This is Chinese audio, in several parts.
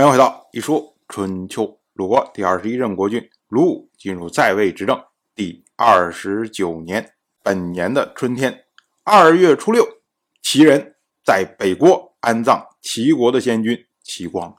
欢迎回到一说春秋。鲁国第二十一任国君鲁武进入在位执政第二十九年，本年的春天二月初六，齐人在北国安葬齐国的先君齐光。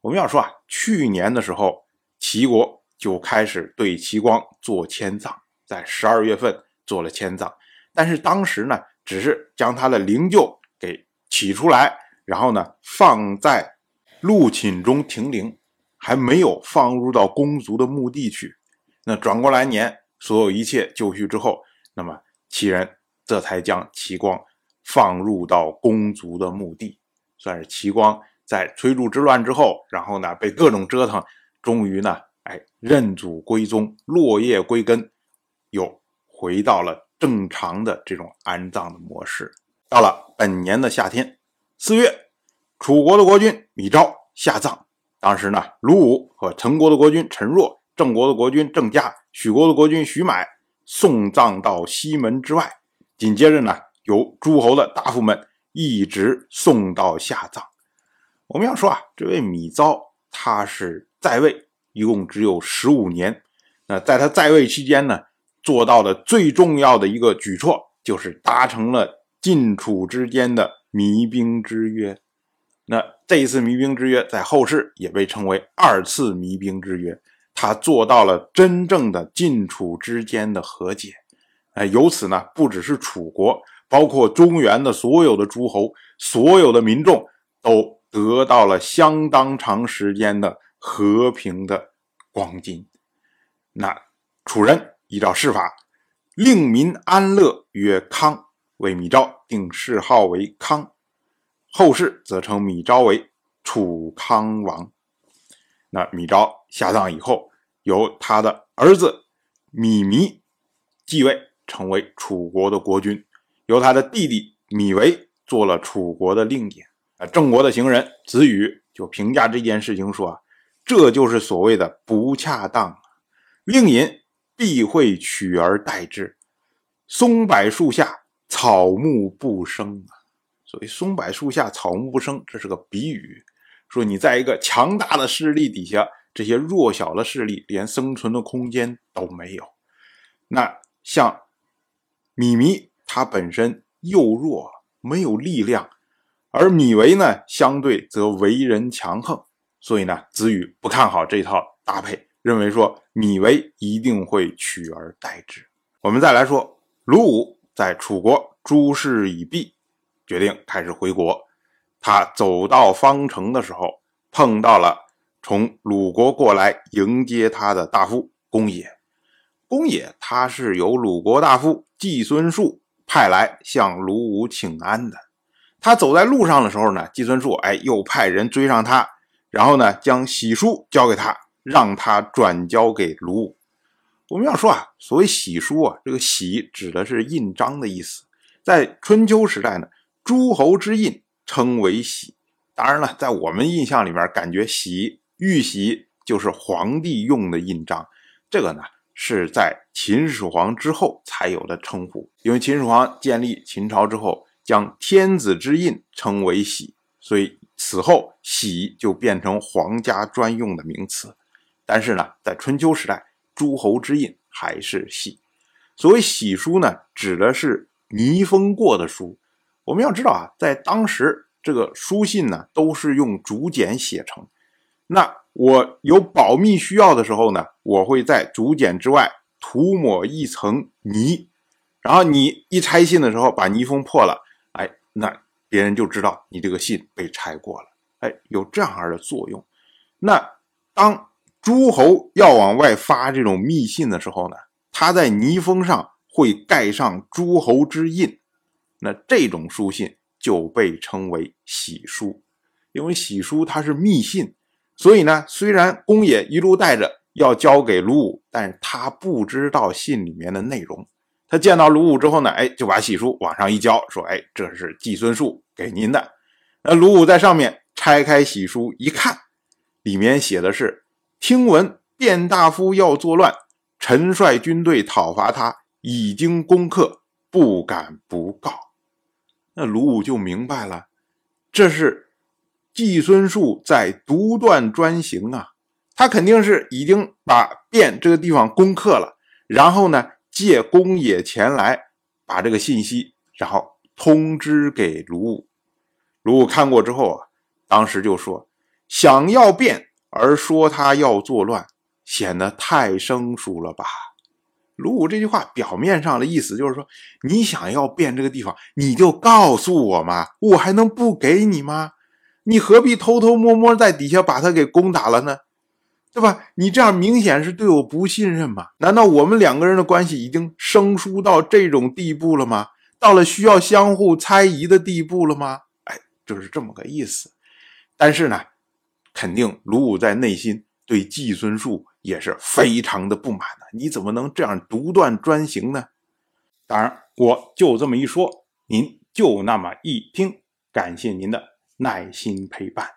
我们要说啊，去年的时候，齐国就开始对齐光做迁葬，在十二月份做了迁葬，但是当时呢，只是将他的灵柩给取出来，然后呢，放在。陆寝中停灵，还没有放入到公族的墓地去。那转过来年，所有一切就绪之后，那么齐人这才将齐光放入到公族的墓地，算是齐光在崔杼之乱之后，然后呢被各种折腾，终于呢，哎认祖归宗，落叶归根，又回到了正常的这种安葬的模式。到了本年的夏天，四月。楚国的国君米昭下葬，当时呢，鲁武和陈国的国君陈若、郑国的国君郑嘉、许国的国君许买送葬到西门之外。紧接着呢，由诸侯的大夫们一直送到下葬。我们要说啊，这位米昭他是在位一共只有十五年，那在他在位期间呢，做到的最重要的一个举措就是达成了晋楚之间的弭兵之约。那这一次弭兵之约，在后世也被称为二次弭兵之约。他做到了真正的晋楚之间的和解，哎，由此呢，不只是楚国，包括中原的所有的诸侯、所有的民众，都得到了相当长时间的和平的光景。那楚人依照世法，令民安乐，曰康，为米昭定谥号为康。后世则称米昭为楚康王。那米昭下葬以后，由他的儿子米弥继位，成为楚国的国君；由他的弟弟米维做了楚国的令尹。啊，郑国的行人子羽就评价这件事情说：“啊，这就是所谓的不恰当。令尹必会取而代之，松柏树下草木不生啊。”所谓松柏树下草木不生，这是个比喻，说你在一个强大的势力底下，这些弱小的势力连生存的空间都没有。那像米弥，他本身又弱，没有力量，而米维呢，相对则为人强横，所以呢，子羽不看好这套搭配，认为说米维一定会取而代之。我们再来说，鲁武在楚国诸事已毕。决定开始回国，他走到方城的时候，碰到了从鲁国过来迎接他的大夫公冶。公冶他是由鲁国大夫季孙树派来向鲁武请安的。他走在路上的时候呢，季孙树哎又派人追上他，然后呢将喜书交给他，让他转交给鲁武。我们要说啊，所谓喜书啊，这个喜指的是印章的意思，在春秋时代呢。诸侯之印称为玺，当然了，在我们印象里面，感觉玺、玉玺就是皇帝用的印章。这个呢，是在秦始皇之后才有的称呼。因为秦始皇建立秦朝之后，将天子之印称为玺，所以此后玺就变成皇家专用的名词。但是呢，在春秋时代，诸侯之印还是玺。所谓玺书呢，指的是泥封过的书。我们要知道啊，在当时这个书信呢，都是用竹简写成。那我有保密需要的时候呢，我会在竹简之外涂抹一层泥，然后你一拆信的时候把泥封破了，哎，那别人就知道你这个信被拆过了。哎，有这样的作用。那当诸侯要往外发这种密信的时候呢，他在泥封上会盖上诸侯之印。那这种书信就被称为喜书，因为喜书它是密信，所以呢，虽然公野一路带着要交给卢武，但是他不知道信里面的内容。他见到卢武之后呢，哎，就把喜书往上一交，说：“哎，这是季孙树给您的。”那卢武在上面拆开喜书一看，里面写的是：“听闻卞大夫要作乱，臣率军队讨伐他，已经攻克，不敢不告。”那鲁武就明白了，这是季孙树在独断专行啊！他肯定是已经把汴这个地方攻克了，然后呢，借公冶前来，把这个信息，然后通知给卢武。卢武看过之后啊，当时就说：“想要变而说他要作乱，显得太生疏了吧？”卢武这句话表面上的意思就是说，你想要变这个地方，你就告诉我嘛，我还能不给你吗？你何必偷偷摸摸在底下把他给攻打了呢？对吧？你这样明显是对我不信任嘛？难道我们两个人的关系已经生疏到这种地步了吗？到了需要相互猜疑的地步了吗？哎，就是这么个意思。但是呢，肯定卢武在内心对季孙树也是非常的不满的。你怎么能这样独断专行呢？当然，我就这么一说，您就那么一听。感谢您的耐心陪伴。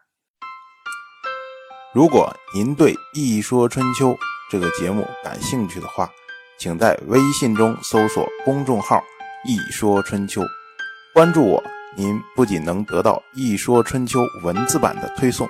如果您对《一说春秋》这个节目感兴趣的话，请在微信中搜索公众号“一说春秋”，关注我。您不仅能得到《一说春秋》文字版的推送，